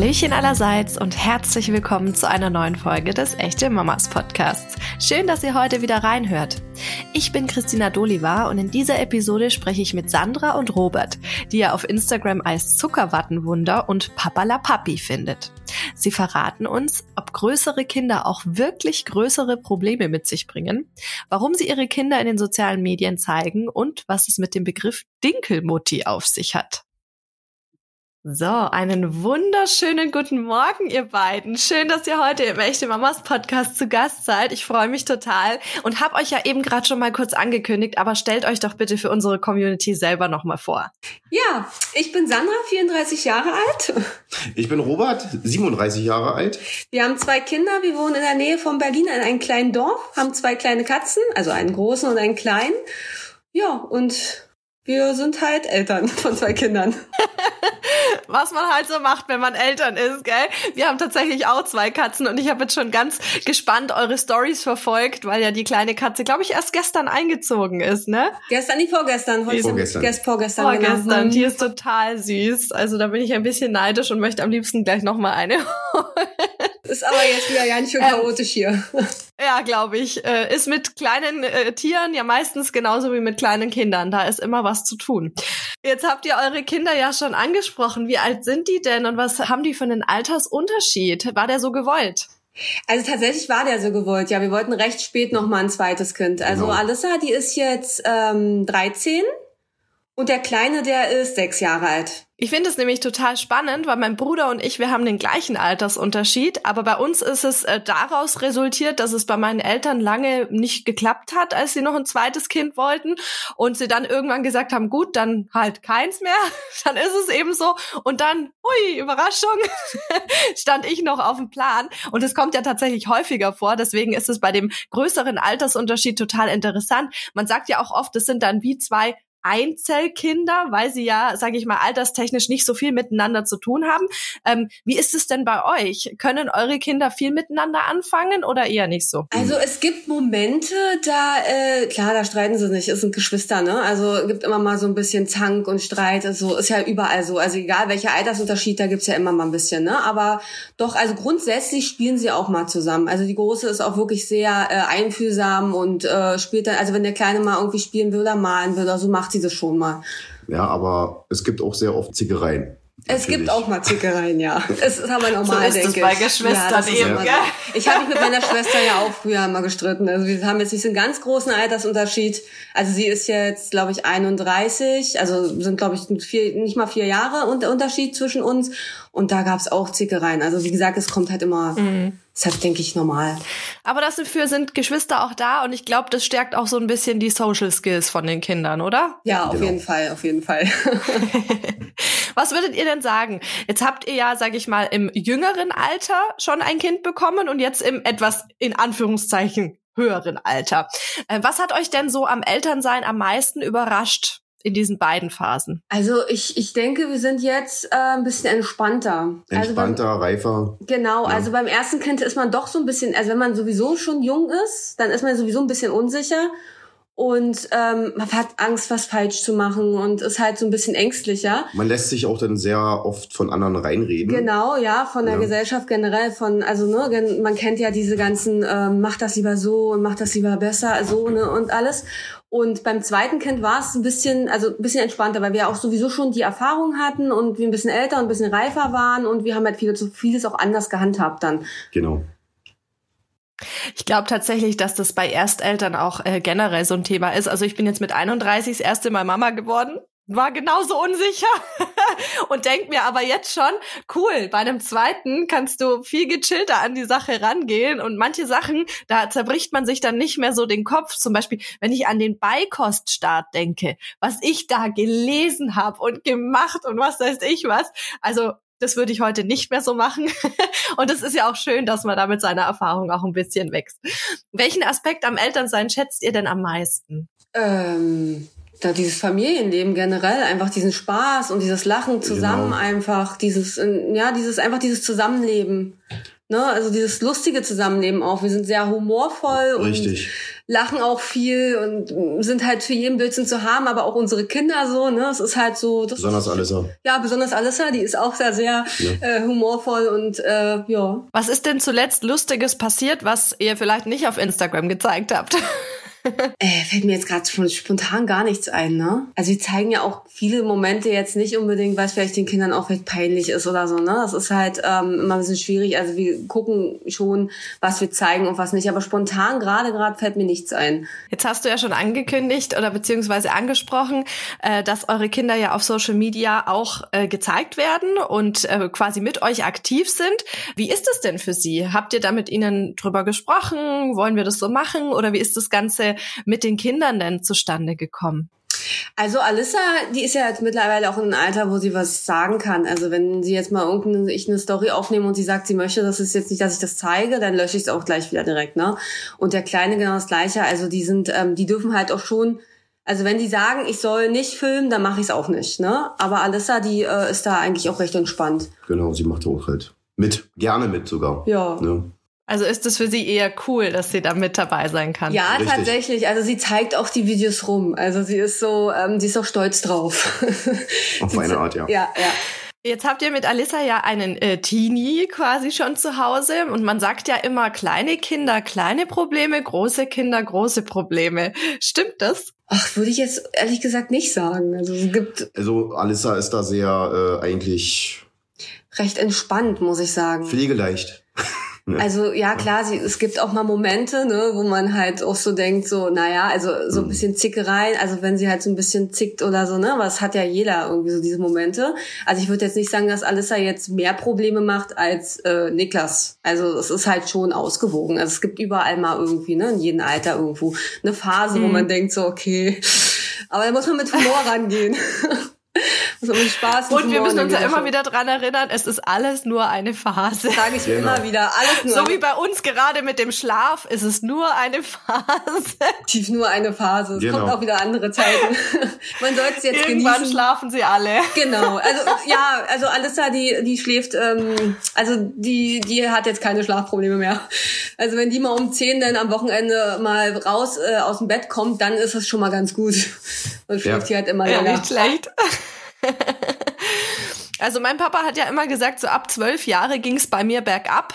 Hallöchen allerseits und herzlich willkommen zu einer neuen Folge des Echte Mamas Podcasts. Schön, dass ihr heute wieder reinhört. Ich bin Christina Doliva und in dieser Episode spreche ich mit Sandra und Robert, die ihr auf Instagram als Zuckerwattenwunder und Papala Papi findet. Sie verraten uns, ob größere Kinder auch wirklich größere Probleme mit sich bringen, warum sie ihre Kinder in den sozialen Medien zeigen und was es mit dem Begriff Dinkelmutti auf sich hat. So, einen wunderschönen guten Morgen, ihr beiden. Schön, dass ihr heute im Echte Mamas Podcast zu Gast seid. Ich freue mich total und habe euch ja eben gerade schon mal kurz angekündigt, aber stellt euch doch bitte für unsere Community selber nochmal vor. Ja, ich bin Sandra, 34 Jahre alt. Ich bin Robert, 37 Jahre alt. Wir haben zwei Kinder, wir wohnen in der Nähe von Berlin in einem kleinen Dorf, haben zwei kleine Katzen, also einen großen und einen kleinen. Ja, und wir sind halt Eltern von zwei Kindern. Was man halt so macht, wenn man Eltern ist, gell? Wir haben tatsächlich auch zwei Katzen und ich habe jetzt schon ganz gespannt eure Stories verfolgt, weil ja die kleine Katze, glaube ich, erst gestern eingezogen ist, ne? Gestern, nicht vorgestern. Heute vorgestern. Gest, vorgestern, vorgestern. Genau. Die ist total süß. Also da bin ich ein bisschen neidisch und möchte am liebsten gleich noch mal eine Ist aber jetzt wieder ganz schön chaotisch hier. Ja, glaube ich. Äh, ist mit kleinen äh, Tieren ja meistens genauso wie mit kleinen Kindern. Da ist immer was zu tun. Jetzt habt ihr eure Kinder ja schon angesprochen. Wie alt sind die denn und was haben die für einen Altersunterschied? War der so gewollt? Also tatsächlich war der so gewollt. Ja, wir wollten recht spät noch mal ein zweites Kind. Also Genau. Alissa, die ist jetzt ähm, 13 und der Kleine, der ist sechs Jahre alt. Ich finde es nämlich total spannend, weil mein Bruder und ich, wir haben den gleichen Altersunterschied, aber bei uns ist es äh, daraus resultiert, dass es bei meinen Eltern lange nicht geklappt hat, als sie noch ein zweites Kind wollten und sie dann irgendwann gesagt haben, gut, dann halt keins mehr, dann ist es eben so. Und dann, hui, Überraschung, stand ich noch auf dem Plan. Und es kommt ja tatsächlich häufiger vor, deswegen ist es bei dem größeren Altersunterschied total interessant. Man sagt ja auch oft, es sind dann wie zwei Einzelkinder, weil sie ja, sage ich mal, alterstechnisch nicht so viel miteinander zu tun haben. Ähm, wie ist es denn bei euch? Können eure Kinder viel miteinander anfangen oder eher nicht so? Also es gibt Momente, da, äh, klar, da streiten sie nicht, es sind Geschwister, ne? Also gibt immer mal so ein bisschen Zank und Streit, also ist ja überall so. Also egal welcher Altersunterschied, da gibt's ja immer mal ein bisschen, ne? Aber doch, also grundsätzlich spielen sie auch mal zusammen. Also die Große ist auch wirklich sehr äh, einfühlsam und äh, spielt dann, also wenn der Kleine mal irgendwie spielen will oder malen will oder so, macht sie das schon mal. Ja, aber es gibt auch sehr oft Zickereien. Es gibt auch mal Zickereien, ja. Es ist aber normal, ist es denke bei ich. Geschwistern das ist eben, gell? so. Ich habe mich mit meiner Schwester ja auch früher mal gestritten. Also wir haben jetzt nicht so einen ganz großen Altersunterschied. Also sie ist jetzt, glaube ich, 31. Also sind, glaube ich, vier, nicht mal vier Jahre Unter- Unterschied zwischen uns. Und da gab's auch Zickereien. Also wie gesagt, es kommt halt immer, ist halt, denke ich, normal. Aber dafür sind Geschwister auch da und ich glaube, das stärkt auch so ein bisschen die Social Skills von den Kindern, oder? Ja, auf Genau. jeden Fall, auf jeden Fall. Was würdet ihr denn sagen? Jetzt habt ihr ja, sag ich mal, im jüngeren Alter schon ein Kind bekommen und jetzt im etwas in Anführungszeichen höheren Alter. Äh, Was hat euch denn so am Elternsein am meisten überrascht in diesen beiden Phasen? Also ich, ich denke, wir sind jetzt äh, ein bisschen entspannter. Also beim- Entspannter, reifer. Genau, Ja. also beim ersten Kind ist man doch so ein bisschen, also wenn man sowieso schon jung ist, dann ist man sowieso ein bisschen unsicher und ähm, man hat Angst, was falsch zu machen und ist halt so ein bisschen ängstlicher. Man lässt sich auch dann sehr oft von anderen reinreden. Genau, ja, von der Ja. Gesellschaft generell, von, also ne, gen- man kennt ja diese ganzen, ähm, mach das lieber so und mach das lieber besser, so, ne, und alles. Und beim zweiten Kind war es ein bisschen, also ein bisschen entspannter, weil wir auch sowieso schon die Erfahrung hatten und wir ein bisschen älter und ein bisschen reifer waren und wir haben halt vieles, vieles auch anders gehandhabt dann. Genau. Ich glaube tatsächlich, dass das bei Ersteltern auch äh, generell so ein Thema ist. Also ich bin jetzt mit 31 das erste Mal Mama geworden. War genauso unsicher und denk mir aber jetzt schon, cool, bei einem zweiten kannst du viel gechillter an die Sache rangehen und manche Sachen, da zerbricht man sich dann nicht mehr so den Kopf. Zum Beispiel, wenn ich an den Beikoststart denke, was ich da gelesen habe und gemacht und was weiß ich was. Also das würde ich heute nicht mehr so machen. Und es ist ja auch schön, dass man da mit seiner Erfahrung auch ein bisschen wächst. Welchen Aspekt am Elternsein schätzt ihr denn am meisten? Ähm, da dieses Familienleben generell, einfach diesen Spaß und dieses Lachen zusammen Genau. einfach, dieses, äh, ja, dieses, einfach dieses Zusammenleben. Ne, also dieses lustige Zusammenleben auch. Wir sind sehr humorvoll Richtig. und lachen auch viel und sind halt für jeden Blödsinn zu haben, aber auch unsere Kinder so, ne? Es ist halt so. Das besonders Alissa. Ja, besonders Alissa, die ist auch sehr, sehr ja. äh, humorvoll und äh, ja. Was ist denn zuletzt Lustiges passiert, was ihr vielleicht nicht auf Instagram gezeigt habt? äh, fällt mir jetzt gerade spontan gar nichts ein, ne? Also sie zeigen ja auch viele Momente jetzt nicht unbedingt, weil es vielleicht den Kindern auch vielleicht peinlich ist oder so, ne? Das ist halt ähm, immer ein bisschen schwierig. Also wir gucken schon, was wir zeigen und was nicht. Aber spontan gerade gerade fällt mir nichts ein. Jetzt hast du ja schon angekündigt oder beziehungsweise angesprochen, äh, dass eure Kinder ja auf Social Media auch äh, gezeigt werden und äh, quasi mit euch aktiv sind. Wie ist es denn für sie? Habt ihr da mit ihnen drüber gesprochen? Wollen wir das so machen? Oder wie ist das Ganze mit den Kindern denn zustande gekommen? Also Alissa, die ist ja jetzt mittlerweile auch in einem Alter, wo sie was sagen kann. Also wenn sie jetzt mal irgendeine ich eine Story aufnehme und sie sagt, sie möchte, das ist jetzt nicht, dass ich das zeige, dann lösche ich es auch gleich wieder direkt, ne? Und der Kleine genau das Gleiche. Also die sind, ähm, die dürfen halt auch schon also wenn die sagen, ich soll nicht filmen, dann mache ich es auch nicht. Ne? Aber Alissa, die äh, ist da eigentlich auch recht entspannt. Genau, sie macht auch halt mit, gerne mit sogar. Ja. Ne? Also ist es für sie eher cool, dass sie da mit dabei sein kann? Ja, Richtig. tatsächlich. Also sie zeigt auch die Videos rum. Also sie ist so, ähm, sie ist auch stolz drauf. Auf eine Art, ja. Ja, ja. Jetzt habt ihr mit Alissa ja einen äh, Teenie quasi schon zu Hause und man sagt ja immer kleine Kinder, kleine Probleme, große Kinder, große Probleme. Stimmt das? Ach, würde ich jetzt ehrlich gesagt nicht sagen. Also es gibt. Also Alissa ist da sehr äh, eigentlich recht entspannt, muss ich sagen. Pflegeleicht. Also ja, klar, sie, es gibt auch mal Momente, ne, wo man halt auch so denkt, so, naja, also so ein mhm. bisschen Zickereien, also wenn sie halt so ein bisschen zickt oder so, ne, was hat ja jeder irgendwie so diese Momente. Also ich würde jetzt nicht sagen, dass Alissa jetzt mehr Probleme macht als äh, Niklas. Also es ist halt schon ausgewogen. Also es gibt überall mal irgendwie, ne, in jedem Alter irgendwo eine Phase, mhm. wo man denkt so, okay, aber da muss man mit Humor rangehen. So mit Spaß. Und wir müssen uns ja immer wieder dran erinnern, es ist alles nur eine Phase. Sage ich genau. immer wieder, alles nur. So wie bei uns gerade mit dem Schlaf, ist es nur eine Phase. Tief nur eine Phase. Es genau. kommt auch wieder andere Zeiten. Man sollte es jetzt Irgendwann genießen. schlafen sie alle. Genau. Also ja, also Alissa, die die schläft, ähm, also die die hat jetzt keine Schlafprobleme mehr. Also wenn die mal um zehn dann am Wochenende mal raus äh, aus dem Bett kommt, dann ist es schon mal ganz gut. Und schläft ja. die halt immer ja, länger. Nicht schlecht. Also mein Papa hat ja immer gesagt, so ab zwölf Jahre ging es bei mir bergab,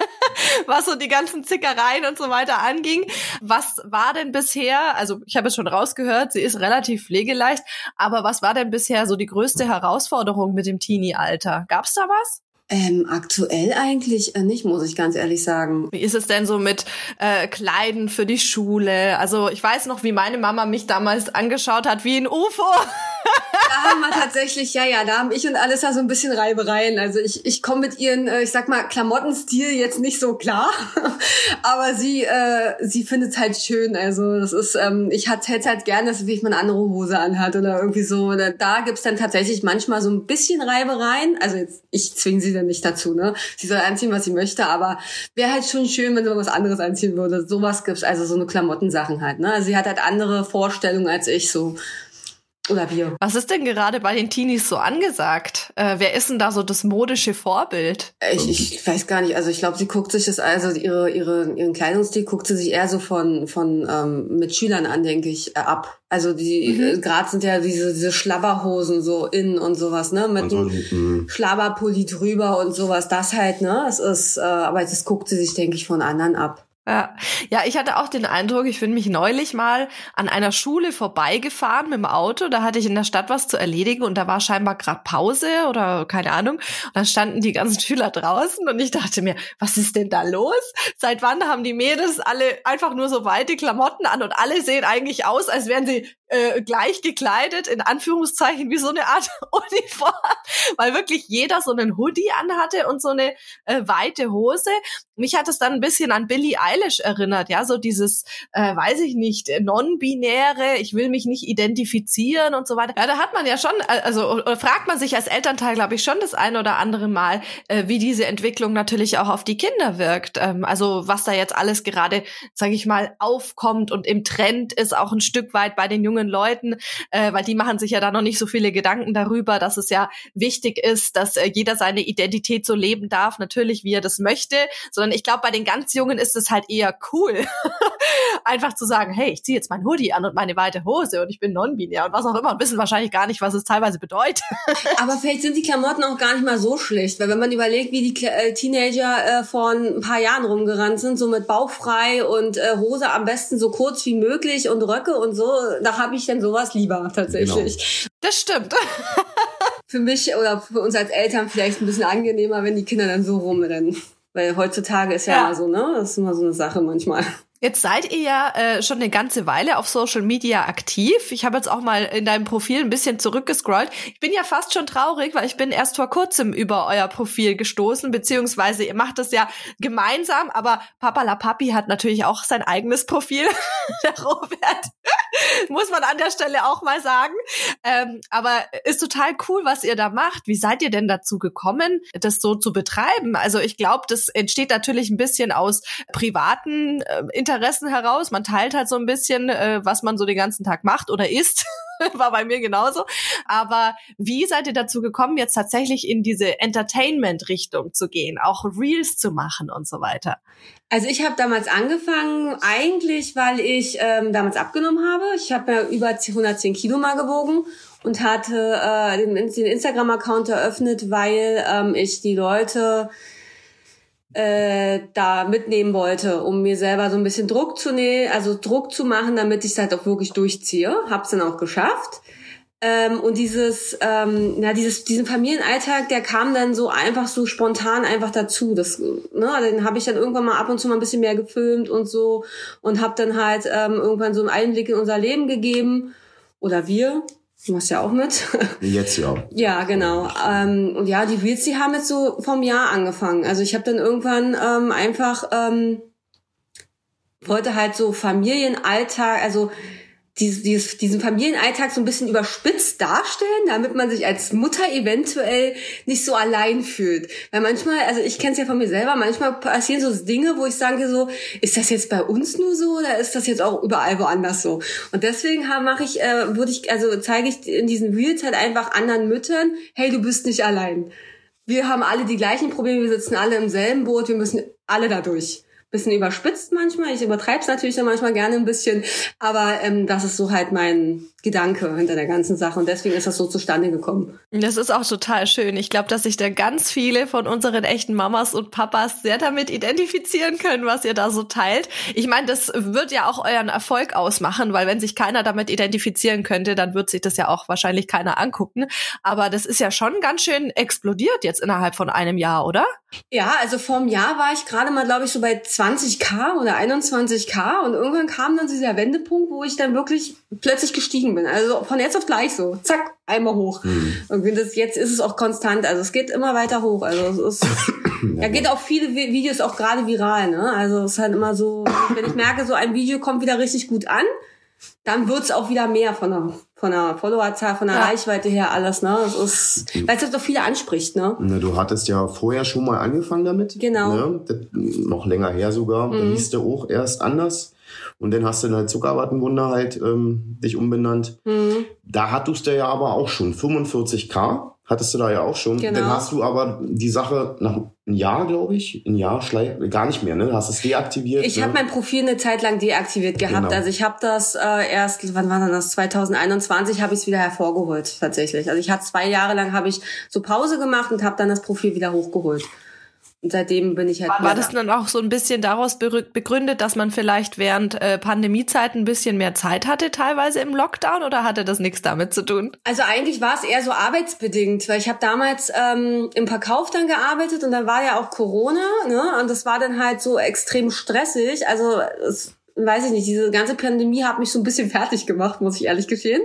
was so die ganzen Zickereien und so weiter anging. Was war denn bisher, also ich habe es schon rausgehört, sie ist relativ pflegeleicht, aber was war denn bisher so die größte Herausforderung mit dem Teenie-Alter? Gab's da was? Ähm, aktuell eigentlich äh, nicht, muss ich ganz ehrlich sagen. Wie ist es denn so mit äh, Kleiden für die Schule? Also ich weiß noch, wie meine Mama mich damals angeschaut hat wie ein UFO. Da haben wir tatsächlich, ja, ja, da haben ich und Alissa so ein bisschen Reibereien. Also ich, ich komme mit ihren, äh, ich sag mal, Klamottenstil jetzt nicht so klar, aber sie, äh, sie findet es halt schön. Also das ist, ähm, ich hätte halt gerne, dass sie eine andere Hose anhat oder irgendwie so. Da, da gibt's dann tatsächlich manchmal so ein bisschen Reibereien. Also jetzt, ich zwinge sie dann nicht dazu, ne? Sie soll anziehen, was sie möchte, aber wäre halt schon schön, wenn sie mal was anderes anziehen würde. Sowas gibt's, also so eine Klamottensachen halt, ne? Also sie hat halt andere Vorstellungen als ich so. Oder wir. Was ist denn gerade bei den Teenies so angesagt? Äh, wer ist denn da so das modische Vorbild? Ich, ich weiß gar nicht. Also ich glaube, sie guckt sich das, also ihre, ihre, ihren Kleidungsstil guckt sie sich eher so von, von ähm, Mitschülern an, denke ich, äh, ab. Also die mhm. Äh, gerade sind ja diese, diese Schlabberhosen so in und sowas, ne? Mit also, einem Schlabberpulli drüber und sowas. Das halt, ne? Es ist, äh, aber das guckt sie sich, denke ich, von anderen ab. Ja. ja, ich hatte auch den Eindruck, ich bin mich neulich mal an einer Schule vorbeigefahren mit dem Auto. Da hatte ich in der Stadt was zu erledigen und da war scheinbar gerade Pause oder keine Ahnung. Und dann standen die ganzen Schüler draußen und ich dachte mir, was ist denn da los? Seit wann haben die Mädels alle einfach nur so weite Klamotten an und alle sehen eigentlich aus, als wären sie äh, gleich gekleidet, in Anführungszeichen, wie so eine Art Uniform, weil wirklich jeder so einen Hoodie anhatte und so eine äh, weite Hose. Mich hat es dann ein bisschen an Billie Eilish erinnert, ja, so dieses, äh, weiß ich nicht, non-binäre, ich will mich nicht identifizieren und so weiter. Ja, da hat man ja schon, äh, also fragt man sich als Elternteil, glaube ich, schon das eine oder andere Mal, äh, wie diese Entwicklung natürlich auch auf die Kinder wirkt. Ähm, also was da jetzt alles gerade, sage ich mal, aufkommt und im Trend ist, auch ein Stück weit bei den jungen jungen Leuten, äh, weil die machen sich ja da noch nicht so viele Gedanken darüber, dass es ja wichtig ist, dass äh, jeder seine Identität so leben darf, natürlich wie er das möchte, sondern ich glaube, bei den ganz Jungen ist es halt eher cool, einfach zu sagen, hey, ich ziehe jetzt mein Hoodie an und meine weite Hose und ich bin non-binär und was auch immer und wissen wahrscheinlich gar nicht, was es teilweise bedeutet. Aber vielleicht sind die Klamotten auch gar nicht mal so schlecht, weil wenn man überlegt, wie die äh, Teenager äh, vor ein paar Jahren rumgerannt sind, so mit bauchfrei und äh, Hose am besten so kurz wie möglich und Röcke und so, da habe ich dann sowas lieber tatsächlich. Genau. Das stimmt. für mich oder für uns als Eltern vielleicht ein bisschen angenehmer, wenn die Kinder dann so rumrennen. Weil heutzutage ist ja, ja. immer so, ne? Das ist immer so eine Sache manchmal. Jetzt seid ihr ja äh, schon eine ganze Weile auf Social Media aktiv. Ich habe jetzt auch mal in deinem Profil ein bisschen zurückgescrollt. Ich bin ja fast schon traurig, weil ich bin erst vor kurzem über euer Profil gestoßen, beziehungsweise ihr macht das ja gemeinsam, aber Papa La Papi hat natürlich auch sein eigenes Profil, der Robert. Muss man an der Stelle auch mal sagen. Ähm, aber ist total cool, was ihr da macht. Wie seid ihr denn dazu gekommen, das so zu betreiben? Also ich glaube, das entsteht natürlich ein bisschen aus privaten äh, Interessen heraus. Man teilt halt so ein bisschen, äh, was man so den ganzen Tag macht oder isst. War bei mir genauso. Aber wie seid ihr dazu gekommen, jetzt tatsächlich in diese Entertainment-Richtung zu gehen, auch Reels zu machen und so weiter? Also ich habe damals angefangen, eigentlich, weil ich ähm, damals abgenommen habe. Ich habe ja über 110 Kilo mal gewogen und hatte äh, den, den Instagram-Account eröffnet, weil ähm, ich die Leute äh, da mitnehmen wollte, um mir selber so ein bisschen Druck zu nehmen, also Druck zu machen, damit ich es halt auch wirklich durchziehe. Hab's dann auch geschafft. Ähm, und dieses, ähm, na, dieses, diesen Familienalltag, der kam dann so einfach so spontan einfach dazu. Das, ne, den habe ich dann irgendwann mal ab und zu mal ein bisschen mehr gefilmt und so und habe dann halt ähm, irgendwann so einen Einblick in unser Leben gegeben oder wir. Du machst ja auch mit. Jetzt ja. ja, genau. Ähm, und ja, die Reels, die haben jetzt so vom Jahr angefangen. Also ich habe dann irgendwann ähm, einfach ähm, wollte halt so Familienalltag, also dieses, dieses, diesen Familienalltag so ein bisschen überspitzt darstellen, damit man sich als Mutter eventuell nicht so allein fühlt. Weil manchmal, also ich kenne es ja von mir selber, manchmal passieren so Dinge, wo ich sage so, ist das jetzt bei uns nur so oder ist das jetzt auch überall woanders so? Und deswegen mache ich, äh, würde ich, also zeige ich in diesen Reels halt einfach anderen Müttern, hey, du bist nicht allein. Wir haben alle die gleichen Probleme, wir sitzen alle im selben Boot, wir müssen alle da durch bisschen überspitzt manchmal. Ich übertreibe es natürlich dann manchmal gerne ein bisschen, aber ähm, das ist so halt mein Gedanke hinter der ganzen Sache und deswegen ist das so zustande gekommen. Das ist auch total schön. Ich glaube, dass sich da ganz viele von unseren echten Mamas und Papas sehr damit identifizieren können, was ihr da so teilt. Ich meine, das wird ja auch euren Erfolg ausmachen, weil wenn sich keiner damit identifizieren könnte, dann wird sich das ja auch wahrscheinlich keiner angucken. Aber das ist ja schon ganz schön explodiert jetzt innerhalb von einem Jahr, oder? Ja, also vor einem Jahr war ich gerade mal, glaube ich, so bei 20k oder 21k und irgendwann kam dann dieser Wendepunkt, wo ich dann wirklich plötzlich gestiegen bin. Also von jetzt auf gleich so, zack, einmal hoch. Mhm. Und das, jetzt ist es auch konstant, also es geht immer weiter hoch. Also es ist, ja, geht auch viele Videos auch gerade viral, ne? Also es ist halt immer so, wenn ich merke, so ein Video kommt wieder richtig gut an, dann wird's auch wieder mehr von der, von der Followerzahl, von der ja. Reichweite her alles, ne? Das ist, weil es halt doch viele anspricht, ne? ne? Du hattest ja vorher schon mal angefangen damit. Genau. Ne? Das, noch länger her sogar. Mhm. Da hieß der auch erst anders. Und dann hast du halt Zuckerwattenwunder halt ähm, dich umbenannt. Mhm. Da hattest du ja aber auch schon 45k hattest du da ja auch schon. Genau. Dann hast du aber die Sache nach einem Jahr, glaube ich, ein Jahr gar nicht mehr, ne? Hast es deaktiviert. Ich ne? habe mein Profil eine Zeit lang deaktiviert gehabt. Genau. Also ich habe das äh, erst, wann war das? 2021 habe ich es wieder hervorgeholt tatsächlich. Also ich hatte zwei Jahre lang habe ich so Pause gemacht und habe dann das Profil wieder hochgeholt. Und seitdem bin ich halt. War, war das dann auch so ein bisschen daraus begründet, dass man vielleicht während äh, Pandemiezeit ein bisschen mehr Zeit hatte, teilweise im Lockdown, oder hatte das nichts damit zu tun? Also eigentlich war es eher so arbeitsbedingt, weil ich habe damals ähm, im Verkauf dann gearbeitet und dann war ja auch Corona, ne? Und das war dann halt so extrem stressig. Also es weiß ich nicht, diese ganze Pandemie hat mich so ein bisschen fertig gemacht, muss ich ehrlich gestehen.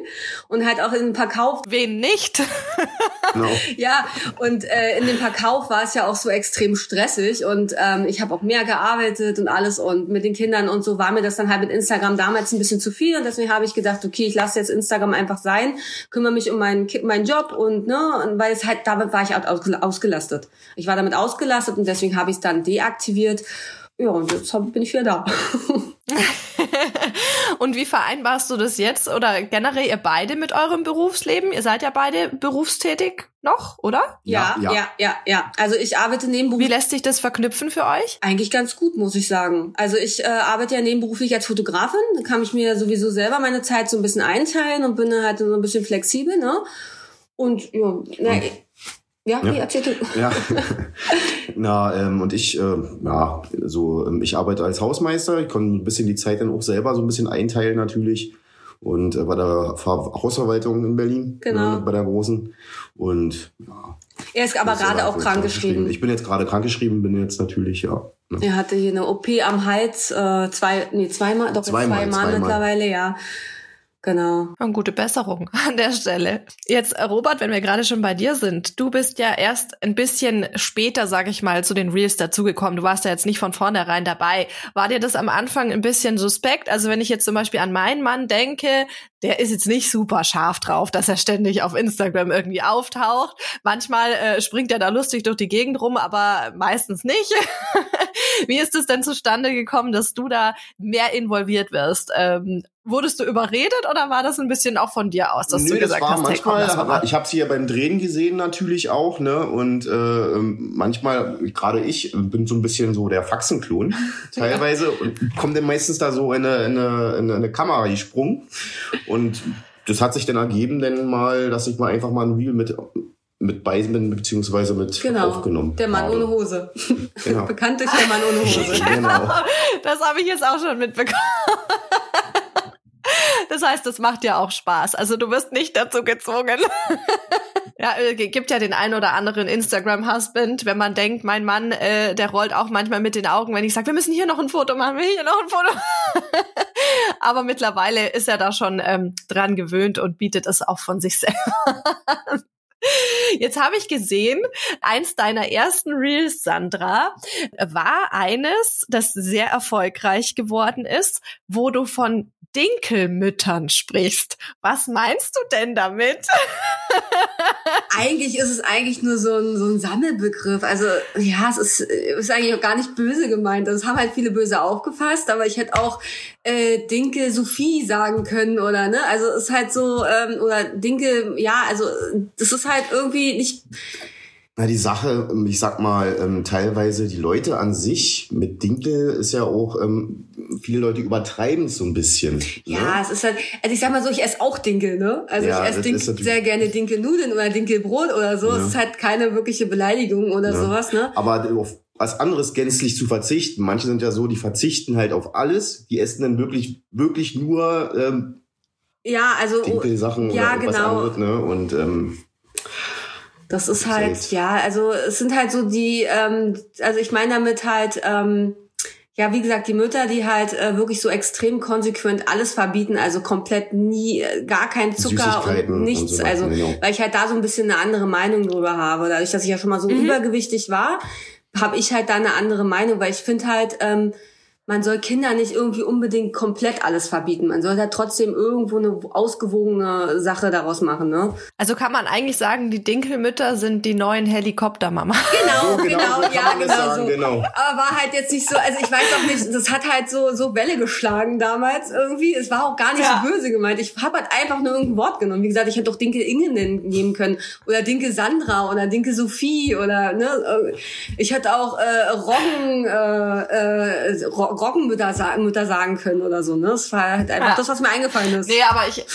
Und halt auch in dem Verkauf. Wen nicht? no. Ja, und äh, in dem Verkauf war es ja auch so extrem stressig und ähm, ich habe auch mehr gearbeitet und alles und mit den Kindern und so war mir das dann halt mit Instagram damals ein bisschen zu viel und deswegen habe ich gedacht, okay, ich lasse jetzt Instagram einfach sein, kümmere mich um meinen, meinen Job und ne, und weil es halt, damit war ich halt ausgelastet. Ich war damit ausgelastet und deswegen habe ich es dann deaktiviert. Ja, und jetzt bin ich wieder da. und wie vereinbarst du das jetzt oder generell ihr beide mit eurem Berufsleben? Ihr seid ja beide berufstätig noch, oder? Ja, ja, ja, ja. ja. Also ich arbeite nebenberuflich. Wie lässt sich das verknüpfen für euch? Eigentlich ganz gut, muss ich sagen. Also ich äh, arbeite ja nebenberuflich als Fotografin. Da kann ich mir sowieso selber meine Zeit so ein bisschen einteilen und bin halt so ein bisschen flexibel, ne? Und ja, na, ja, ja. Wie, erzähl du. Ja. Na, ähm, und ich, äh, ja, so, ähm, ich arbeite als Hausmeister. Ich kann ein bisschen die Zeit dann auch selber so ein bisschen einteilen natürlich. Und äh, bei der Hausverwaltung in Berlin. Genau. Äh, bei der großen. Und ja. Er ist aber gerade auch krankgeschrieben. Ich bin jetzt gerade krankgeschrieben, bin jetzt natürlich, ja. Ne. Er hatte hier eine OP am Hals, äh, zwei, nee, zweimal, doch zweimal, zweimal, zweimal mittlerweile, ja. Genau. Eine gute Besserung an der Stelle. Jetzt, äh, Robert, wenn wir gerade schon bei dir sind, du bist ja erst ein bisschen später, sag ich mal, zu den Reels dazugekommen. Du warst ja jetzt nicht von vornherein dabei. War dir das am Anfang ein bisschen suspekt? Also wenn ich jetzt zum Beispiel an meinen Mann denke, der ist jetzt nicht super scharf drauf, dass er ständig auf Instagram irgendwie auftaucht. Manchmal äh, springt er da lustig durch die Gegend rum, aber meistens nicht. Wie ist es denn zustande gekommen, dass du da mehr involviert wirst? Ähm, Wurdest du überredet oder war das ein bisschen auch von dir aus, dass Nö, du gesagt das war hast, manchmal, hey, komm, ich habe sie ja beim Drehen gesehen natürlich auch, ne? Und äh, ähm, manchmal, gerade ich, bin so ein bisschen so der Faxenklon teilweise und komme dann meistens da so in eine, in eine, in eine Kamera gesprungen. Und das hat sich dann ergeben, denn mal, dass ich mal einfach mal ein Reel mit mit bei bin, beziehungsweise mit genau, aufgenommen. Der Mann habe. ohne Hose. Genau. Bekannt durch der Mann ohne Hose. genau. Das habe ich jetzt auch schon mitbekommen. Das heißt, es macht dir auch Spaß. Also du wirst nicht dazu gezwungen. ja, gibt ja den einen oder anderen Instagram-Husband, wenn man denkt, mein Mann, äh, der rollt auch manchmal mit den Augen, wenn ich sage, wir müssen hier noch ein Foto machen, wir hier noch ein Foto. Aber mittlerweile ist er da schon ähm, dran gewöhnt und bietet es auch von sich selber. Jetzt habe ich gesehen, eins deiner ersten Reels, Sandra, war eines, das sehr erfolgreich geworden ist, wo du von Dinkelmüttern sprichst. Was meinst du denn damit? eigentlich ist es eigentlich nur so ein, so ein Sammelbegriff. Also ja, es ist, ist eigentlich auch gar nicht böse gemeint. Das haben halt viele böse aufgefasst, aber ich hätte auch äh, Dinkel Sophie sagen können oder ne? Also es ist halt so, ähm, oder Dinkel, ja, also das ist halt irgendwie nicht na, die Sache, ähm, ich sag mal, ähm, teilweise die Leute an sich mit Dinkel ist ja auch, ähm, viele Leute übertreiben es so ein bisschen. Ne? Ja, es ist halt, also ich sag mal so, ich esse auch Dinkel, ne? Also ja, ich esse Dinkel, sehr gerne Dinkelnudeln oder Dinkelbrot oder so. Ja. Es ist halt keine wirkliche Beleidigung oder ja. sowas, ne? Aber auf was anderes gänzlich zu verzichten. Manche sind ja so, die verzichten halt auf alles, die essen dann wirklich, wirklich nur ähm, ja, also Dinkelsachen ja, oder genau. was anderes, ne? Und ähm, das ist halt, ja, also es sind halt so die, ähm, also ich meine damit halt, ähm, ja, wie gesagt, die Mütter, die halt äh, wirklich so extrem konsequent alles verbieten, also komplett nie, äh, gar kein Zucker und nichts. Und so also, genau. weil ich halt da so ein bisschen eine andere Meinung drüber habe. Dadurch, dass ich ja schon mal so mhm. übergewichtig war, habe ich halt da eine andere Meinung, weil ich finde halt, ähm, man soll Kinder nicht irgendwie unbedingt komplett alles verbieten. Man soll da trotzdem irgendwo eine ausgewogene Sache daraus machen, ne? Also kann man eigentlich sagen, die Dinkelmütter sind die neuen Helikoptermama. Genau, so, genau, genau so ja, genau sagen, so. Genau. Aber war halt jetzt nicht so, also ich weiß auch nicht, das hat halt so, so Welle geschlagen damals irgendwie. Es war auch gar nicht ja. so böse gemeint. Ich habe halt einfach nur irgendein Wort genommen. Wie gesagt, ich hätte doch Dinkel Inge nehmen können. Oder Dinkel Sandra oder Dinkel Sophie oder, ne? Ich hätte auch äh, Roggen, äh, äh, Roggenmutter sagen, Mütter sagen können oder so. Ne? Das war halt einfach ja. das, was mir eingefallen ist. Nee, aber ich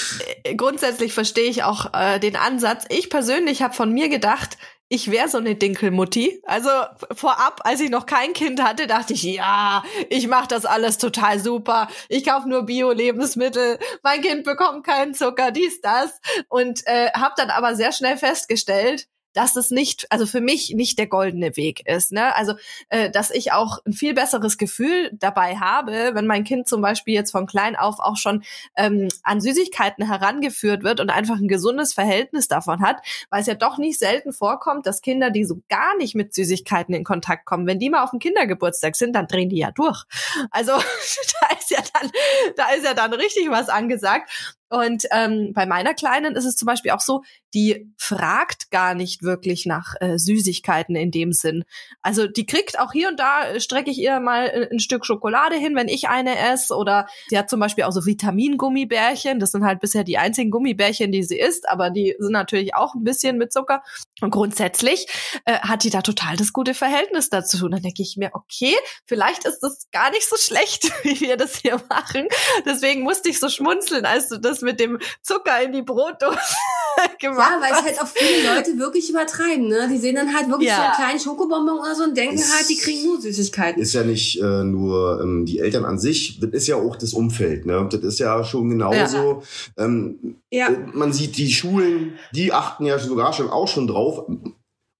äh, grundsätzlich verstehe ich auch äh, den Ansatz. Ich persönlich habe von mir gedacht, ich wäre so eine Dinkelmutti. Also vorab, als ich noch kein Kind hatte, dachte ich, ja, ich mache das alles total super. Ich kaufe nur Bio-Lebensmittel. Mein Kind bekommt keinen Zucker, dies, das. Und äh, habe dann aber sehr schnell festgestellt, dass es nicht, also für mich nicht der goldene Weg ist. Ne? Also, äh, dass ich auch ein viel besseres Gefühl dabei habe, wenn mein Kind zum Beispiel jetzt von klein auf auch schon ähm, an Süßigkeiten herangeführt wird und einfach ein gesundes Verhältnis davon hat, weil es ja doch nicht selten vorkommt, dass Kinder, die so gar nicht mit Süßigkeiten in Kontakt kommen, wenn die mal auf dem Kindergeburtstag sind, dann drehen die ja durch. Also da ist ja dann, da ist ja dann richtig was angesagt. Und ähm, bei meiner Kleinen ist es zum Beispiel auch so, die fragt gar nicht wirklich nach äh, Süßigkeiten in dem Sinn. Also die kriegt auch hier und da, äh, strecke ich ihr mal äh, ein Stück Schokolade hin, wenn ich eine esse. Oder sie hat zum Beispiel auch so Vitamingummibärchen. Das sind halt bisher die einzigen Gummibärchen, die sie isst, aber die sind natürlich auch ein bisschen mit Zucker. Und grundsätzlich äh, hat die da total das gute Verhältnis dazu. Und dann denke ich mir, okay, vielleicht ist das gar nicht so schlecht, wie wir das hier machen. Deswegen musste ich so schmunzeln, als du das mit dem Zucker in die Brotdose gemacht Ja, weil es halt auch viele Leute wirklich übertreiben. Ne? Die sehen dann halt wirklich ja. so einen kleinen Schokobonbon oder so und denken ist, halt, die kriegen nur Süßigkeiten. Ist ja nicht äh, nur ähm, die Eltern an sich, das ist ja auch das Umfeld. Ne? Das ist ja schon genauso. Ja. Ähm, ja. Man sieht die Schulen, die achten ja sogar schon auch schon drauf.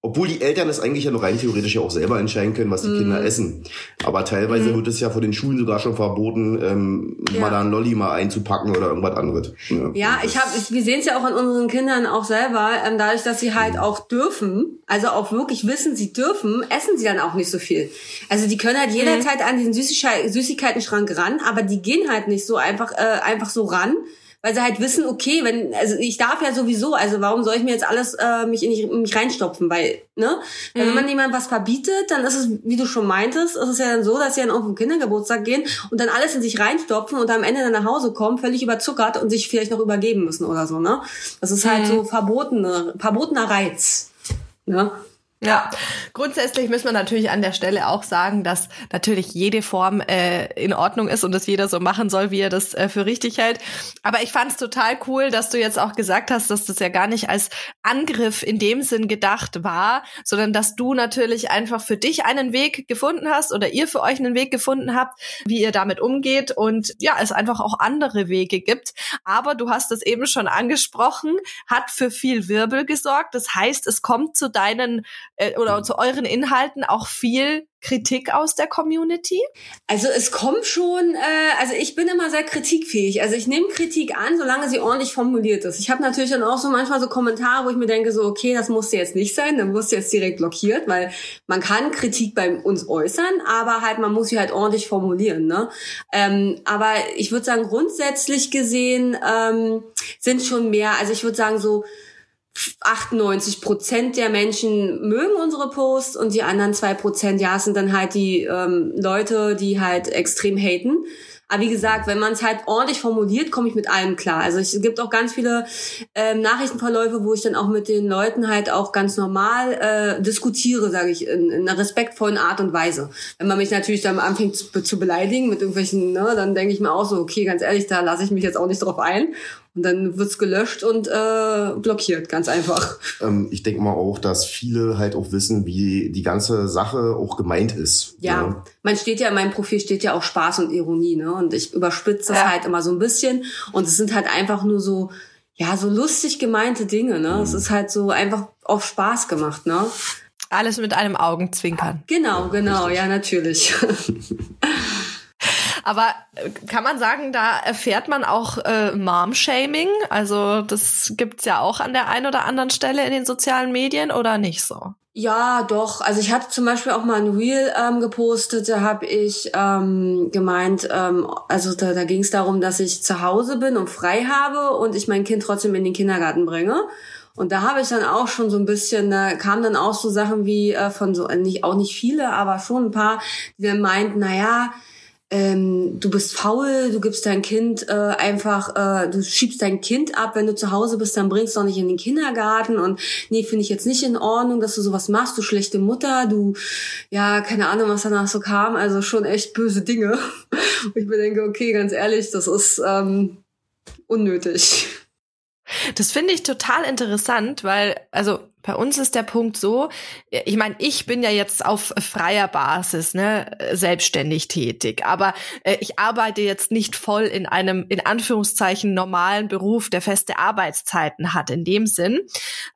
Obwohl die Eltern es eigentlich ja noch rein theoretisch ja auch selber entscheiden können, was die mm. Kinder essen. Aber teilweise mm. wird es ja von den Schulen sogar schon verboten, ähm, ja. mal da ein Lolli mal einzupacken oder irgendwas anderes. Ja, ja ich habe, wir sehen es ja auch an unseren Kindern auch selber, ähm, dadurch, dass sie halt mm. auch dürfen, also auch wirklich wissen, sie dürfen, essen sie dann auch nicht so viel. Also die können halt jederzeit mm. an diesen Süßigkeiten-Schrank ran, aber die gehen halt nicht so einfach, äh, einfach so ran weil sie halt wissen, okay, wenn, also ich darf ja sowieso, also warum soll ich mir jetzt alles äh, mich in, in mich reinstopfen? Weil, ne? Mhm. Wenn man jemand was verbietet, dann ist es, wie du schon meintest, ist es ja dann so, dass sie dann auf den Kindergeburtstag gehen und dann alles in sich reinstopfen und am Ende dann nach Hause kommen, völlig überzuckert und sich vielleicht noch übergeben müssen oder so, ne? Das ist halt mhm. so verbotene, verbotener Reiz. Ne? Ja, grundsätzlich müssen wir natürlich an der Stelle auch sagen, dass natürlich jede Form äh, in Ordnung ist und dass jeder so machen soll, wie er das äh, für richtig hält. Aber ich fand es total cool, dass du jetzt auch gesagt hast, dass das ja gar nicht als Angriff in dem Sinn gedacht war, sondern dass du natürlich einfach für dich einen Weg gefunden hast oder ihr für euch einen Weg gefunden habt, wie ihr damit umgeht und ja, es einfach auch andere Wege gibt. Aber du hast es eben schon angesprochen, hat für viel Wirbel gesorgt. Das heißt, es kommt zu deinen äh, oder zu euren Inhalten auch viel Kritik aus der Community? Also es kommt schon, äh, also ich bin immer sehr kritikfähig. Also ich nehme Kritik an, solange sie ordentlich formuliert ist. Ich habe natürlich dann auch so manchmal so Kommentare, wo ich mir denke, so, okay, das musste jetzt nicht sein, dann wirst du jetzt direkt blockiert, weil man kann Kritik bei uns äußern, aber halt man muss sie halt ordentlich formulieren. Ne? Ähm, aber ich würde sagen, grundsätzlich gesehen ähm, sind schon mehr, also ich würde sagen so 98 Prozent der Menschen mögen unsere Posts und die anderen zwei Prozent, ja, sind dann halt die ähm, Leute, die halt extrem haten. Aber wie gesagt, wenn man es halt ordentlich formuliert, komme ich mit allem klar. Also es gibt auch ganz viele ähm, Nachrichtenverläufe, wo ich dann auch mit den Leuten halt auch ganz normal äh, diskutiere, sage ich, in, in, einer respektvollen Art und Weise. Wenn man mich natürlich dann anfängt zu, zu beleidigen mit irgendwelchen, ne, dann denke ich mir auch so, okay, ganz ehrlich, da lasse ich mich jetzt auch nicht drauf ein. Und dann wird's gelöscht und äh, blockiert, ganz einfach. Ähm, ich denke mal auch, dass viele halt auch wissen, wie die ganze Sache auch gemeint ist. Ja, ja. Ne? man steht ja, in meinem Profil steht ja auch Spaß und Ironie, ne? Und ich überspitze das ja. halt immer so ein bisschen. Und es sind halt einfach nur so, ja, so lustig gemeinte Dinge, ne? Mhm. Es ist halt so einfach auf Spaß gemacht, ne? Alles mit einem Augenzwinkern. Genau, genau, Richtig. ja, natürlich. Aber äh, kann man sagen, da erfährt man auch äh, Mom-Shaming? Also das gibt's ja auch an der einen oder anderen Stelle in den sozialen Medien oder nicht so? Ja, doch. Also ich hatte zum Beispiel auch mal ein Reel ähm, gepostet, da habe ich ähm, gemeint, ähm, also da, da ging es darum, dass ich zu Hause bin und frei habe und ich mein Kind trotzdem in den Kindergarten bringe. Und da habe ich dann auch schon so ein bisschen, da kamen dann auch so Sachen wie äh, von so, nicht auch nicht viele, aber schon ein paar, die dann meinten, na ja, ähm, du bist faul, du gibst dein Kind äh, einfach, äh, du schiebst dein Kind ab, wenn du zu Hause bist, dann bringst du auch nicht in den Kindergarten und nee, finde ich jetzt nicht in Ordnung, dass du sowas machst, du schlechte Mutter, du, ja, keine Ahnung, was danach so kam, also schon echt böse Dinge. Und ich mir denke, okay, ganz ehrlich, das ist ähm, unnötig. Das finde ich total interessant, weil, also bei uns ist der Punkt so, ich meine, ich bin ja jetzt auf freier Basis, ne, selbstständig tätig, aber äh, ich arbeite jetzt nicht voll in einem, in Anführungszeichen, normalen Beruf, der feste Arbeitszeiten hat, in dem Sinn.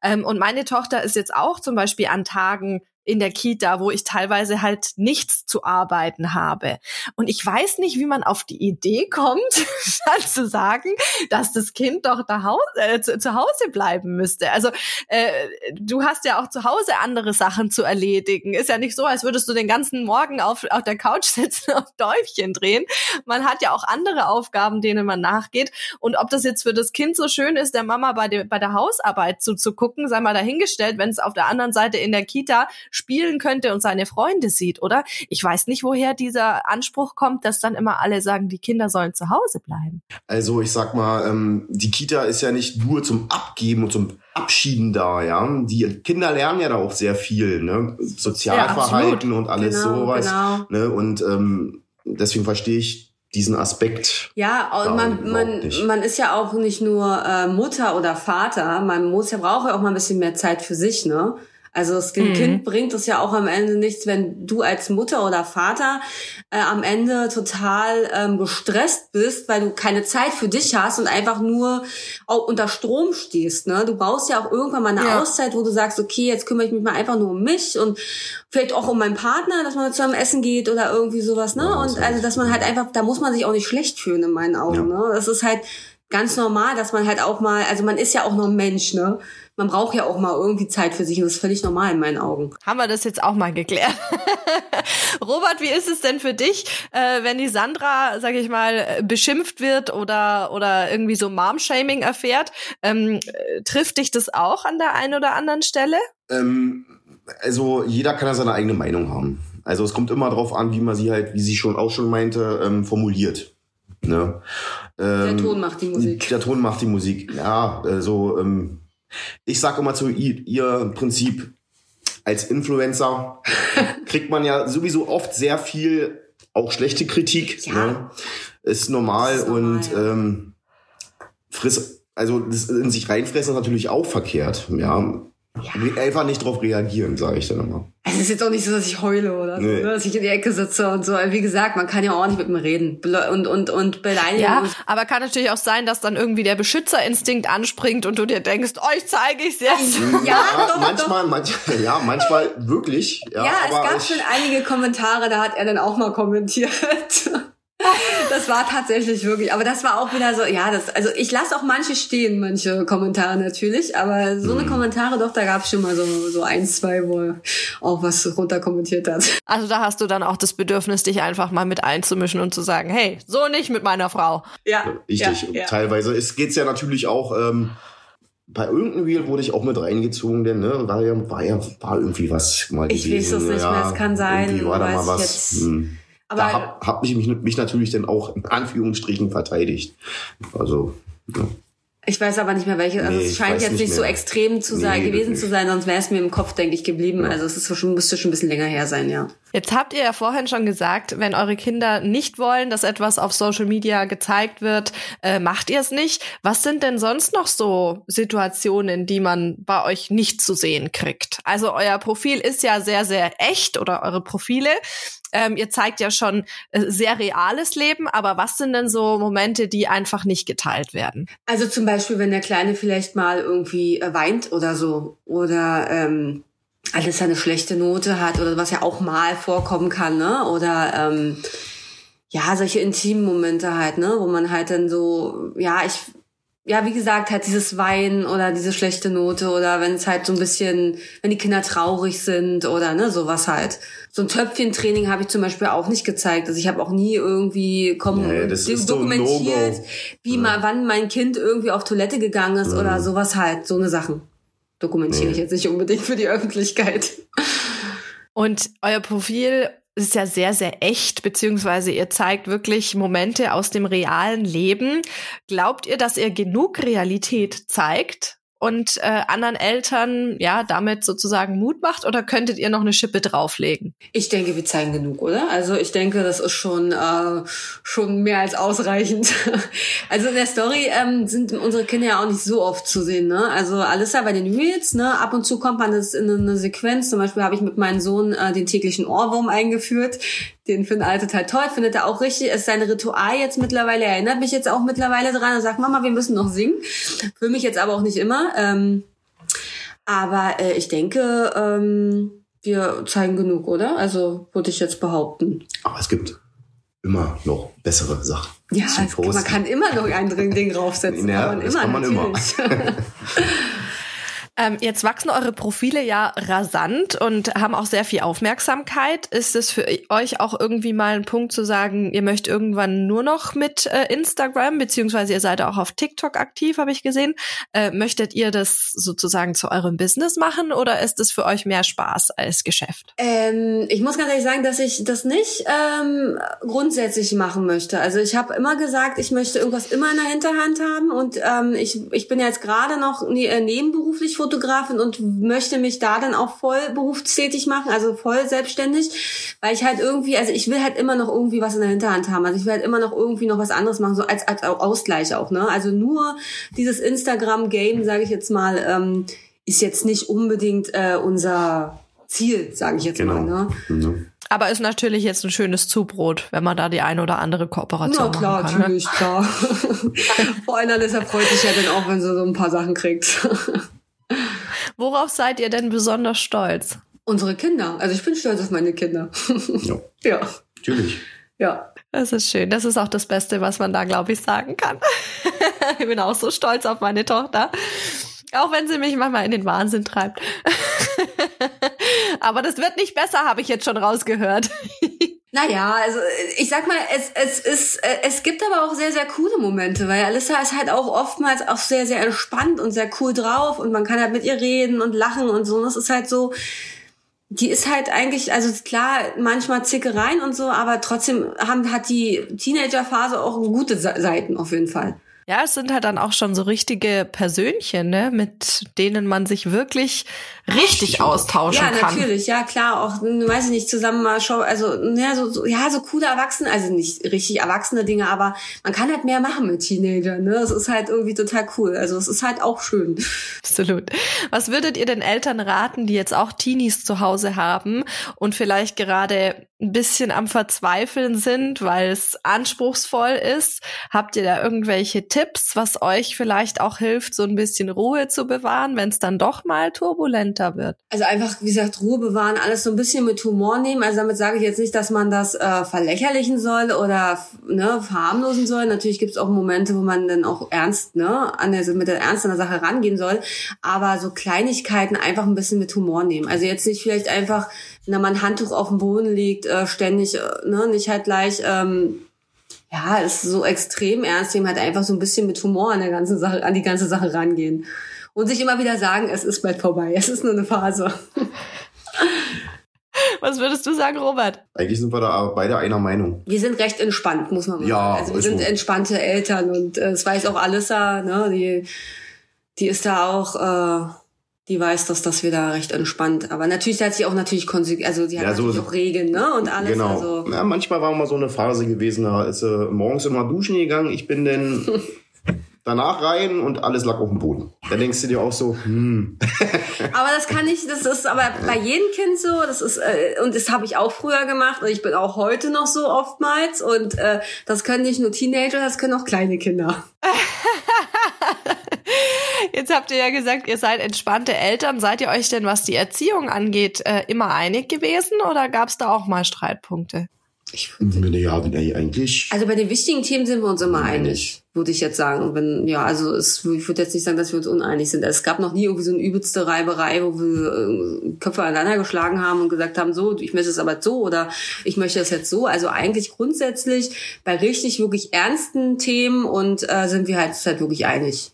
Ähm, und meine Tochter ist jetzt auch zum Beispiel an Tagen in der Kita, wo ich teilweise halt nichts zu arbeiten habe. Und ich weiß nicht, wie man auf die Idee kommt, zu sagen, dass das Kind doch da Haus, äh, zu, zu, Hause bleiben müsste. Also äh, du hast ja auch zu Hause andere Sachen zu erledigen. Ist ja nicht so, als würdest du den ganzen Morgen auf, auf der Couch sitzen und Däufchen drehen. Man hat ja auch andere Aufgaben, denen man nachgeht. Und ob das jetzt für das Kind so schön ist, der Mama bei, de, bei der Hausarbeit zuzugucken, sei mal dahingestellt, wenn es auf der anderen Seite in der Kita spielen könnte und seine Freunde sieht, oder? Ich weiß nicht, woher dieser Anspruch kommt, dass dann immer alle sagen, die Kinder sollen zu Hause bleiben. Also ich sag mal, ähm, die Kita ist ja nicht nur zum Abgeben und zum Abschieden da, ja. Die Kinder lernen ja da auch sehr viel, ne? Sozialverhalten ja, und alles genau, sowas. Genau. Ne? Und ähm, deswegen verstehe ich diesen Aspekt. Ja, und man, man, man ist ja auch nicht nur äh, Mutter oder Vater, man muss ja braucht ja auch mal ein bisschen mehr Zeit für sich, ne? Also das mhm. Kind bringt es ja auch am Ende nichts, wenn du als Mutter oder Vater äh, am Ende total ähm, gestresst bist, weil du keine Zeit für dich hast und einfach nur auch unter Strom stehst. Ne? Du brauchst ja auch irgendwann mal eine ja. Auszeit, wo du sagst, okay, jetzt kümmere ich mich mal einfach nur um mich und vielleicht auch um meinen Partner, dass man zusammen essen geht oder irgendwie sowas. Ne? und also, dass man halt einfach, da muss man sich auch nicht schlecht fühlen in meinen Augen. Ja. Ne? Das ist halt ganz normal, dass man halt auch mal, also man ist ja auch noch ein Mensch, ne? Man braucht ja auch mal irgendwie Zeit für sich und das ist völlig normal in meinen Augen. Haben wir das jetzt auch mal geklärt. Robert, wie ist es denn für dich, äh, wenn die Sandra, sag ich mal, beschimpft wird oder, oder irgendwie so Mom-Shaming erfährt? Ähm, trifft dich das auch an der einen oder anderen Stelle? Ähm, also jeder kann ja seine eigene Meinung haben. Also es kommt immer darauf an, wie man sie halt, wie sie schon auch schon meinte, ähm, formuliert. Ne? Ähm, der Ton macht die Musik. Der Ton macht die Musik. Ja, also ähm, ich sage immer zu ihr, ihr Prinzip, als Influencer kriegt man ja sowieso oft sehr viel, auch schlechte Kritik. Ja. Ne? Ist normal, ist normal und ähm, friss, also das in sich reinfressen ist natürlich auch verkehrt. Ja, ja. Einfach nicht drauf reagieren, sage ich dann immer. Es ist jetzt auch nicht so, dass ich heule oder so, nee. Ne, dass ich in die Ecke sitze und so. Wie gesagt, man kann ja auch nicht mit mir reden und, und, und beleidigen. Ja, aber kann natürlich auch sein, dass dann irgendwie der Beschützerinstinkt anspringt und du dir denkst, euch oh, zeige ich's jetzt. Ja, ja doch, manchmal, doch. manchmal, ja, manchmal wirklich. Ja, ja es gab schon einige Kommentare, da hat er dann auch mal kommentiert. das war tatsächlich wirklich, aber das war auch wieder so, ja, das, also ich lasse auch manche stehen, manche Kommentare natürlich, aber so eine mhm. Kommentare doch, da gab es schon mal so, so ein, zwei, wo er auch was runterkommentiert hat. Also da hast du dann auch das Bedürfnis, dich einfach mal mit einzumischen und zu sagen, hey, so nicht mit meiner Frau. Ja. Richtig. Ja, ja. Teilweise es geht's ja natürlich auch, ähm, bei irgendeinem Reel wurde ich auch mit reingezogen, denn ne, war ja, war ja war irgendwie was mal ich gewesen. Ich weiß es nicht ja, mehr, es kann sein. Irgendwie war da mal was. Hm. Aber da habe hab ich mich, mich natürlich dann auch in Anführungsstrichen verteidigt. Also, ja. Ich weiß aber nicht mehr welche. Also nee, es scheint jetzt nicht, so extrem zu sein, nee, gewesen zu sein, sonst wäre es mir im Kopf, denke ich, geblieben. Ja. Also es ist schon, müsste schon ein bisschen länger her sein, ja. Jetzt habt ihr ja vorhin schon gesagt, wenn eure Kinder nicht wollen, dass etwas auf Social Media gezeigt wird, äh, macht ihr es nicht. Was sind denn sonst noch so Situationen, die man bei euch nicht zu sehen kriegt? Also euer Profil ist ja sehr, sehr echt oder eure Profile. Ähm, ihr zeigt ja schon äh, sehr reales Leben, aber was sind denn so Momente, die einfach nicht geteilt werden? Also zum Beispiel, wenn der Kleine vielleicht mal irgendwie äh, weint oder so oder ähm, alles eine schlechte Note hat oder was ja auch mal vorkommen kann, ne? Oder ähm, ja, solche intimen Momente halt, ne, wo man halt dann so, ja, ich ja, wie gesagt, halt dieses Weinen oder diese schlechte Note oder wenn es halt so ein bisschen, wenn die Kinder traurig sind oder ne, sowas halt. So ein Töpfchentraining habe ich zum Beispiel auch nicht gezeigt. Also ich habe auch nie irgendwie kommen nee, dokumentiert, so wie ja. mal, wann mein Kind irgendwie auf Toilette gegangen ist ja. oder sowas halt. So eine Sachen dokumentiere nee. ich jetzt nicht unbedingt für die Öffentlichkeit. Und euer Profil ist ja sehr, sehr echt, beziehungsweise ihr zeigt wirklich Momente aus dem realen Leben. Glaubt ihr, dass ihr genug Realität zeigt? Und äh, anderen Eltern ja damit sozusagen Mut macht oder könntet ihr noch eine Schippe drauflegen? Ich denke, wir zeigen genug, oder? Also ich denke, das ist schon äh, schon mehr als ausreichend. also in der Story ähm, sind unsere Kinder ja auch nicht so oft zu sehen. Ne? Also Alissa bei den Reels, ne? ab und zu kommt man das in eine Sequenz. Zum Beispiel habe ich mit meinem Sohn äh, den täglichen Ohrwurm eingeführt. Den findet Alte total toll, findet er auch richtig. Ist sein Ritual jetzt mittlerweile, er erinnert mich jetzt auch mittlerweile dran und sagt, Mama, wir müssen noch singen. Für mich jetzt aber auch nicht immer. Ähm, aber äh, ich denke, ähm, wir zeigen genug, oder? Also würde ich jetzt behaupten. Aber es gibt immer noch bessere Sachen. Ja, man kann immer noch ein Ding draufsetzen. Ja, kann man das immer, kann man natürlich. immer. Ähm, jetzt wachsen eure Profile ja rasant und haben auch sehr viel Aufmerksamkeit. Ist es für euch auch irgendwie mal ein Punkt zu sagen, ihr möchtet irgendwann nur noch mit äh, Instagram, beziehungsweise ihr seid auch auf TikTok aktiv, habe ich gesehen. Äh, möchtet ihr das sozusagen zu eurem Business machen oder ist es für euch mehr Spaß als Geschäft? Ähm, ich muss ganz ehrlich sagen, dass ich das nicht ähm, grundsätzlich machen möchte. Also ich habe immer gesagt, ich möchte irgendwas immer in der Hinterhand haben und ähm, ich, ich bin jetzt gerade noch ne nebenberuflich Fotografin und möchte mich da dann auch voll berufstätig machen, also voll selbstständig, weil ich halt irgendwie, also ich will halt immer noch irgendwie was in der Hinterhand haben. Also ich will halt immer noch irgendwie noch was anderes machen, so als, als Ausgleich auch, ne? Also nur dieses Instagram-Game, sage ich jetzt mal, ähm, ist jetzt nicht unbedingt äh, unser Ziel, sage ich jetzt genau. mal. Ne? Mhm. Aber ist natürlich jetzt ein schönes Zubrot, wenn man da die eine oder andere Kooperation Na klar, machen kann. Ne? natürlich, ne? klar. Vor allem deshalb freut sich ja dann auch, wenn sie so ein paar Sachen kriegt. Worauf seid ihr denn besonders stolz? Unsere Kinder. Also ich bin stolz auf meine Kinder. Ja. ja. Natürlich. Ja. Das ist schön. Das ist auch das Beste, was man da, glaube ich, sagen kann. ich bin auch so stolz auf meine Tochter. Auch wenn sie mich manchmal in den Wahnsinn treibt. Aber das wird nicht besser, habe ich jetzt schon rausgehört. Naja, also ich sag mal, es, es ist, es gibt aber auch sehr, sehr coole Momente, weil Alissa ist halt auch oftmals auch sehr, sehr entspannt und sehr cool drauf und man kann halt mit ihr reden und lachen und so. Und das ist halt so, die ist halt eigentlich, also klar, manchmal Zickereien und so, aber trotzdem haben, hat die Teenagerphase auch gute Seiten auf jeden Fall. Ja, es sind halt dann auch schon so richtige Persönchen, ne, mit denen man sich wirklich richtig austauschen kann. Ja, natürlich, ja klar, auch, weiß ich nicht, zusammen mal Show, also ja, so, so, ja, so coole Erwachsene, also nicht richtig erwachsene Dinge, aber man kann halt mehr machen mit Teenagern, ne? Das ist halt irgendwie total cool. Also es ist halt auch schön. Absolut. Was würdet ihr den Eltern raten, die jetzt auch Teenies zu Hause haben und vielleicht gerade ein bisschen am Verzweifeln sind, weil es anspruchsvoll ist? Habt ihr da irgendwelche Tipps, was euch vielleicht auch hilft, so ein bisschen Ruhe zu bewahren, wenn es dann doch mal turbulenter wird? Also einfach, wie gesagt, Ruhe bewahren, alles so ein bisschen mit Humor nehmen. Also damit sage ich jetzt nicht, dass man das äh, verlächerlichen soll oder ne, verharmlosen soll. Natürlich gibt es auch Momente, wo man dann auch ernst, ne, an der, mit der Ernst an der Sache rangehen soll. Aber so Kleinigkeiten einfach ein bisschen mit Humor nehmen. Also jetzt nicht vielleicht einfach, wenn mal ein Handtuch auf dem Boden liegt, äh, ständig, äh, ne, nicht halt gleich ähm, ja, ist so extrem ernst nehmen, halt einfach so ein bisschen mit Humor an der ganzen Sache, an die ganze Sache rangehen. Und sich immer wieder sagen, es ist bald vorbei, es ist nur eine Phase. Was würdest du sagen, Robert? Eigentlich sind wir da beide einer Meinung. Wir sind recht entspannt, muss man mal ja, sagen. Also wir sind so. entspannte Eltern und äh, das weiß auch Alissa, ne, die, die ist da auch, äh, die weiß, dass das wieder recht entspannt. Aber natürlich hat sie auch natürlich konsequent, also sie hat ja, so natürlich auch Regeln, ne? Und alles. Genau. Also. Ja, manchmal war mal so eine Phase gewesen, da ist sie morgens immer duschen gegangen. Ich bin dann danach rein und alles lag auf dem Boden. Da denkst du dir auch so, hm. aber das kann ich, das ist aber bei jedem Kind so, das ist, äh, und das habe ich auch früher gemacht und ich bin auch heute noch so oftmals und äh, das können nicht nur Teenager, das können auch kleine Kinder. Jetzt habt ihr ja gesagt, ihr seid entspannte Eltern. Seid ihr euch denn, was die Erziehung angeht, äh, immer einig gewesen oder gab es da auch mal Streitpunkte? Ich finde ja, eigentlich. Also bei den wichtigen Themen sind wir uns immer einig, würde ich jetzt sagen. Wenn, ja, also es, ich würde jetzt nicht sagen, dass wir uns uneinig sind. Es gab noch nie irgendwie so eine übelste Reiberei, wo wir äh, Köpfe aneinander geschlagen haben und gesagt haben, so, ich möchte es aber so oder ich möchte es jetzt so. Also eigentlich grundsätzlich bei richtig wirklich ernsten Themen und äh, sind wir halt, halt wirklich einig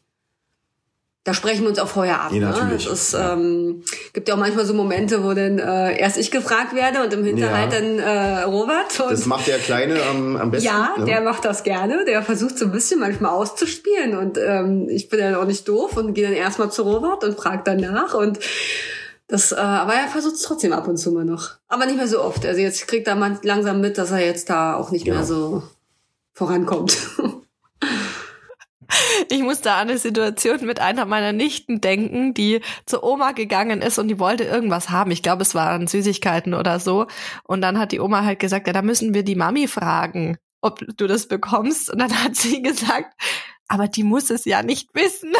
da sprechen wir uns auch vorher ab. Ja, ne? natürlich. Es ja. ähm, gibt ja auch manchmal so Momente, wo dann äh, erst ich gefragt werde und im Hinterhalt ja. dann äh, Robert. das macht der Kleine am, am besten. Ja, ne? der macht das gerne. Der versucht so ein bisschen manchmal auszuspielen und ähm, ich bin dann auch nicht doof und gehe dann erstmal zu Robert und frage danach und das, äh, aber er versucht es trotzdem ab und zu mal noch. Aber nicht mehr so oft. Also jetzt kriegt er man langsam mit, dass er jetzt da auch nicht genau. mehr so vorankommt. Ich muss da an eine Situation mit einer meiner Nichten denken, die zur Oma gegangen ist und die wollte irgendwas haben. Ich glaube, es waren Süßigkeiten oder so. Und dann hat die Oma halt gesagt, ja, da müssen wir die Mami fragen, ob du das bekommst. Und dann hat sie gesagt, aber die muss es ja nicht wissen.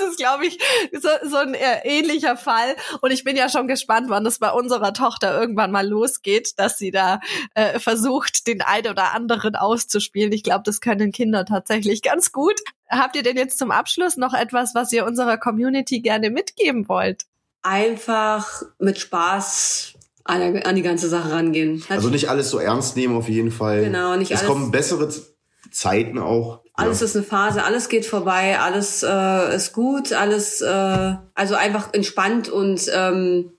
Das ist, glaube ich, so, so ein äh, ähnlicher Fall. Und ich bin ja schon gespannt, wann das bei unserer Tochter irgendwann mal losgeht, dass sie da äh, versucht, den einen oder anderen auszuspielen. Ich glaube, das können Kinder tatsächlich ganz gut. Habt ihr denn jetzt zum Abschluss noch etwas, was ihr unserer Community gerne mitgeben wollt? Einfach mit Spaß an, an die ganze Sache rangehen. Also nicht alles so ernst nehmen auf jeden Fall. Genau, nicht es alles. Es kommen bessere Zeiten auch. Alles ja. ist eine Phase, alles geht vorbei, alles äh, ist gut, alles äh, also einfach entspannt und ähm,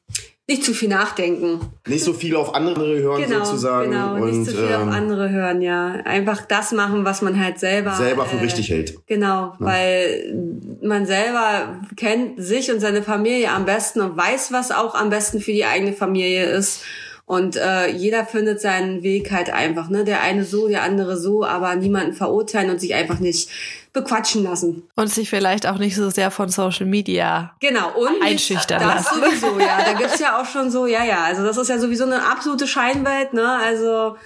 nicht zu viel nachdenken. Nicht so viel auf andere hören genau, sozusagen. Genau, und, nicht zu viel ähm, auf andere hören, ja. Einfach das machen, was man halt selber selber für äh, richtig hält. Genau, ja. weil man selber kennt sich und seine Familie am besten und weiß, was auch am besten für die eigene Familie ist. Und äh, jeder findet seinen Weg halt einfach, ne? Der eine so, der andere so, aber niemanden verurteilen und sich einfach nicht bequatschen lassen. Und sich vielleicht auch nicht so sehr von Social Media genau, und einschüchtern das lassen. sowieso, ja. Da gibt's ja auch schon so, ja, ja. Also das ist ja sowieso eine absolute Scheinwelt, ne? Also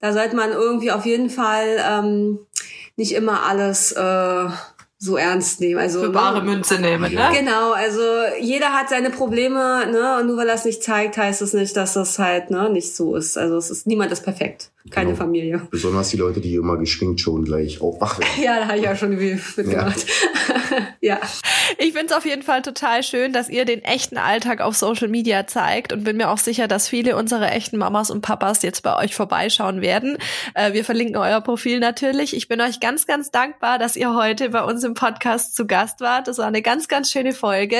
da sollte man irgendwie auf jeden Fall ähm, nicht immer alles äh, so ernst nehmen. Also für bare ne? Münze nehmen, ne? Genau, also jeder hat seine Probleme, ne? Und nur weil er es nicht zeigt, heißt es nicht, dass das halt ne nicht so ist. Also es ist niemand ist perfekt. Keine genau. Familie. Besonders die Leute, die immer geschminkt schon gleich aufwachen. ja, da habe ich auch schon mitgemacht. Ja. ja. Ich finde es auf jeden Fall total schön, dass ihr den echten Alltag auf Social Media zeigt und bin mir auch sicher, dass viele unserer echten Mamas und Papas jetzt bei euch vorbeischauen werden. Äh, wir verlinken euer Profil natürlich. Ich bin euch ganz, ganz dankbar, dass ihr heute bei uns im Podcast zu Gast wart. Das war eine ganz, ganz schöne Folge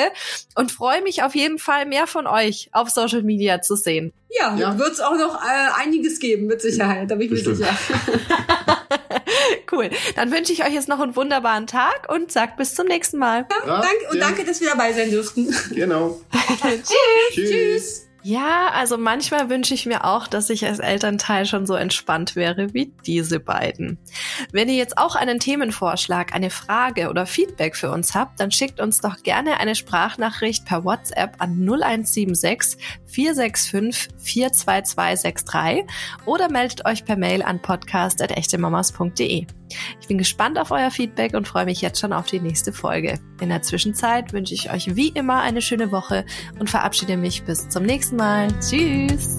und freue mich auf jeden Fall mehr von euch auf Social Media zu sehen. Ja, ja. wird es auch noch äh, einiges geben, mit Sicherheit, da bin ich mir sicher. cool. Dann wünsche ich euch jetzt noch einen wunderbaren Tag und sagt bis zum nächsten Mal. Ja, ja, danke, und danke, dass wir dabei sein durften. Genau. Tschüss. Tschüss. Tschüss. Ja, also manchmal wünsche ich mir auch, dass ich als Elternteil schon so entspannt wäre wie diese beiden. Wenn ihr jetzt auch einen Themenvorschlag, eine Frage oder Feedback für uns habt, dann schickt uns doch gerne eine Sprachnachricht per WhatsApp an 0176 465 42263 oder meldet euch per Mail an podcast.echtemamas.de. Ich bin gespannt auf euer Feedback und freue mich jetzt schon auf die nächste Folge. In der Zwischenzeit wünsche ich euch wie immer eine schöne Woche und verabschiede mich bis zum nächsten Mal. Tschüss!